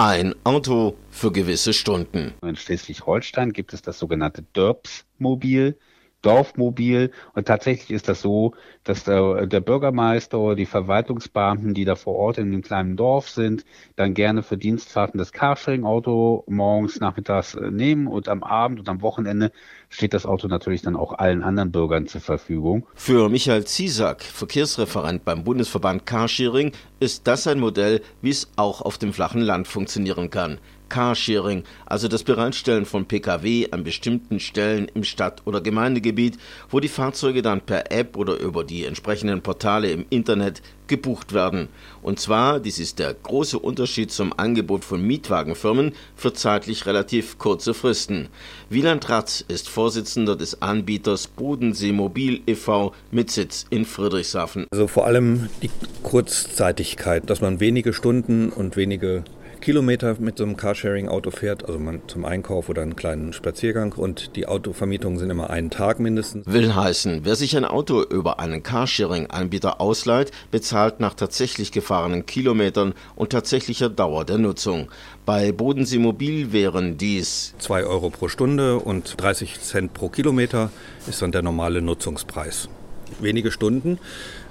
ein Auto für gewisse Stunden. In Schleswig-Holstein gibt es das sogenannte DERPS-Mobil. Dorfmobil. Und tatsächlich ist das so, dass der, der Bürgermeister oder die Verwaltungsbeamten, die da vor Ort in dem kleinen Dorf sind, dann gerne für Dienstfahrten das Carsharing-Auto morgens, nachmittags äh, nehmen und am Abend und am Wochenende steht das Auto natürlich dann auch allen anderen Bürgern zur Verfügung. Für Michael Ziesack, Verkehrsreferent beim Bundesverband Carsharing, ist das ein Modell, wie es auch auf dem flachen Land funktionieren kann. Carsharing, also das Bereitstellen von Pkw an bestimmten Stellen im Stadt- oder Gemeindegebiet, wo die Fahrzeuge dann per App oder über die entsprechenden Portale im Internet gebucht werden. Und zwar, dies ist der große Unterschied zum Angebot von Mietwagenfirmen, für zeitlich relativ kurze Fristen. Wieland Ratz ist Vorsitzender des Anbieters Bodensee Mobil e.V. mit Sitz in Friedrichshafen. Also vor allem die Kurzzeitigkeit, dass man wenige Stunden und wenige Kilometer mit so einem Carsharing-Auto fährt, also man zum Einkauf oder einen kleinen Spaziergang und die Autovermietungen sind immer einen Tag mindestens. Will heißen, wer sich ein Auto über einen Carsharing-Anbieter ausleiht, bezahlt nach tatsächlich gefahrenen Kilometern und tatsächlicher Dauer der Nutzung. Bei Bodensee Mobil wären dies 2 Euro pro Stunde und 30 Cent pro Kilometer ist dann der normale Nutzungspreis. Wenige Stunden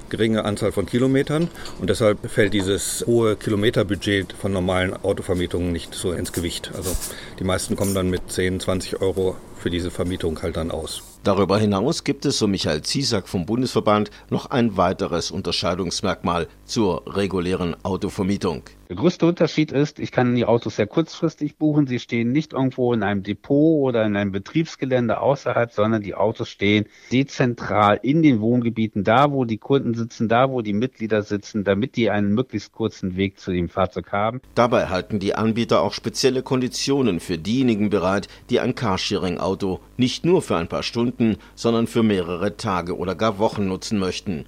geringe Anzahl von Kilometern und deshalb fällt dieses hohe Kilometerbudget von normalen Autovermietungen nicht so ins Gewicht. Also die meisten kommen dann mit 10, 20 Euro für diese Vermietung halt dann aus. Darüber hinaus gibt es, so Michael Ziesack vom Bundesverband, noch ein weiteres Unterscheidungsmerkmal zur regulären Autovermietung. Der größte Unterschied ist, ich kann die Autos sehr kurzfristig buchen. Sie stehen nicht irgendwo in einem Depot oder in einem Betriebsgelände außerhalb, sondern die Autos stehen dezentral in den Wohngebieten, da wo die Kunden sitzen, da wo die Mitglieder sitzen, damit die einen möglichst kurzen Weg zu dem Fahrzeug haben. Dabei halten die Anbieter auch spezielle Konditionen für diejenigen bereit, die ein Carsharing-Auto nicht nur für ein paar Stunden, sondern für mehrere Tage oder gar Wochen nutzen möchten.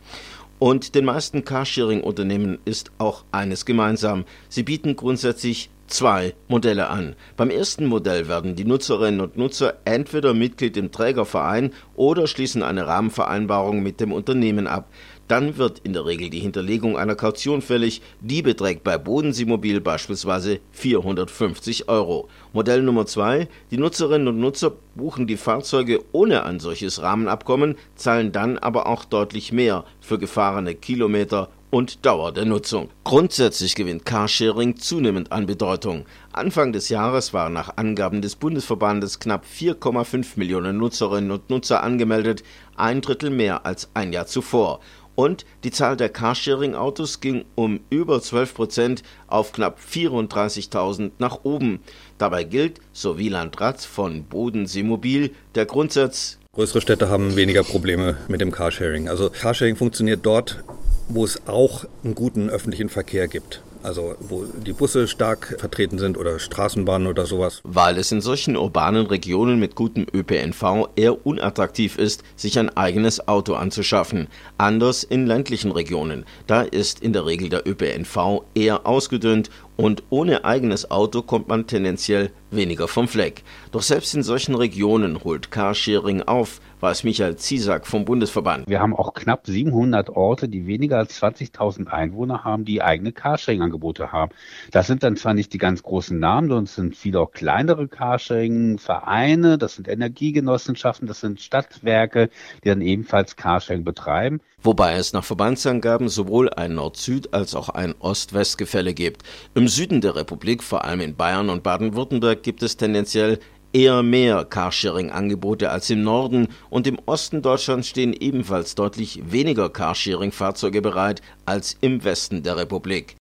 Und den meisten Carsharing-Unternehmen ist auch eines gemeinsam. Sie bieten grundsätzlich zwei Modelle an. Beim ersten Modell werden die Nutzerinnen und Nutzer entweder Mitglied im Trägerverein oder schließen eine Rahmenvereinbarung mit dem Unternehmen ab. Dann wird in der Regel die Hinterlegung einer Kaution fällig. Die beträgt bei Bodenseemobil beispielsweise 450 Euro. Modell Nummer zwei: Die Nutzerinnen und Nutzer buchen die Fahrzeuge ohne ein solches Rahmenabkommen, zahlen dann aber auch deutlich mehr für gefahrene Kilometer und Dauer der Nutzung. Grundsätzlich gewinnt Carsharing zunehmend an Bedeutung. Anfang des Jahres waren nach Angaben des Bundesverbandes knapp 4,5 Millionen Nutzerinnen und Nutzer angemeldet, ein Drittel mehr als ein Jahr zuvor und die Zahl der Carsharing-Autos ging um über 12 Prozent auf knapp 34.000 nach oben. Dabei gilt, so Wieland Ratz von Bodensee Mobil, der Grundsatz, Größere Städte haben weniger Probleme mit dem Carsharing. Also Carsharing funktioniert dort, wo es auch einen guten öffentlichen Verkehr gibt also wo die Busse stark vertreten sind oder Straßenbahnen oder sowas. Weil es in solchen urbanen Regionen mit gutem ÖPNV eher unattraktiv ist, sich ein eigenes Auto anzuschaffen. Anders in ländlichen Regionen. Da ist in der Regel der ÖPNV eher ausgedünnt und ohne eigenes Auto kommt man tendenziell weniger vom Fleck. Doch selbst in solchen Regionen holt Carsharing auf, weiß Michael Ziesack vom Bundesverband. Wir haben auch knapp 700 Orte, die weniger als 20.000 Einwohner haben, die eigene Carsharing-Angebote haben. Das sind dann zwar nicht die ganz großen Namen, sondern es sind viele auch kleinere Carsharing-Vereine, das sind Energiegenossenschaften, das sind Stadtwerke, die dann ebenfalls Carsharing betreiben. Wobei es nach Verbandsangaben sowohl ein Nord-Süd- als auch ein Ost-West-Gefälle gibt. Im Süden der Republik, vor allem in Bayern und Baden-Württemberg, gibt es tendenziell eher mehr Carsharing-Angebote als im Norden und im Osten Deutschlands stehen ebenfalls deutlich weniger Carsharing-Fahrzeuge bereit als im Westen der Republik.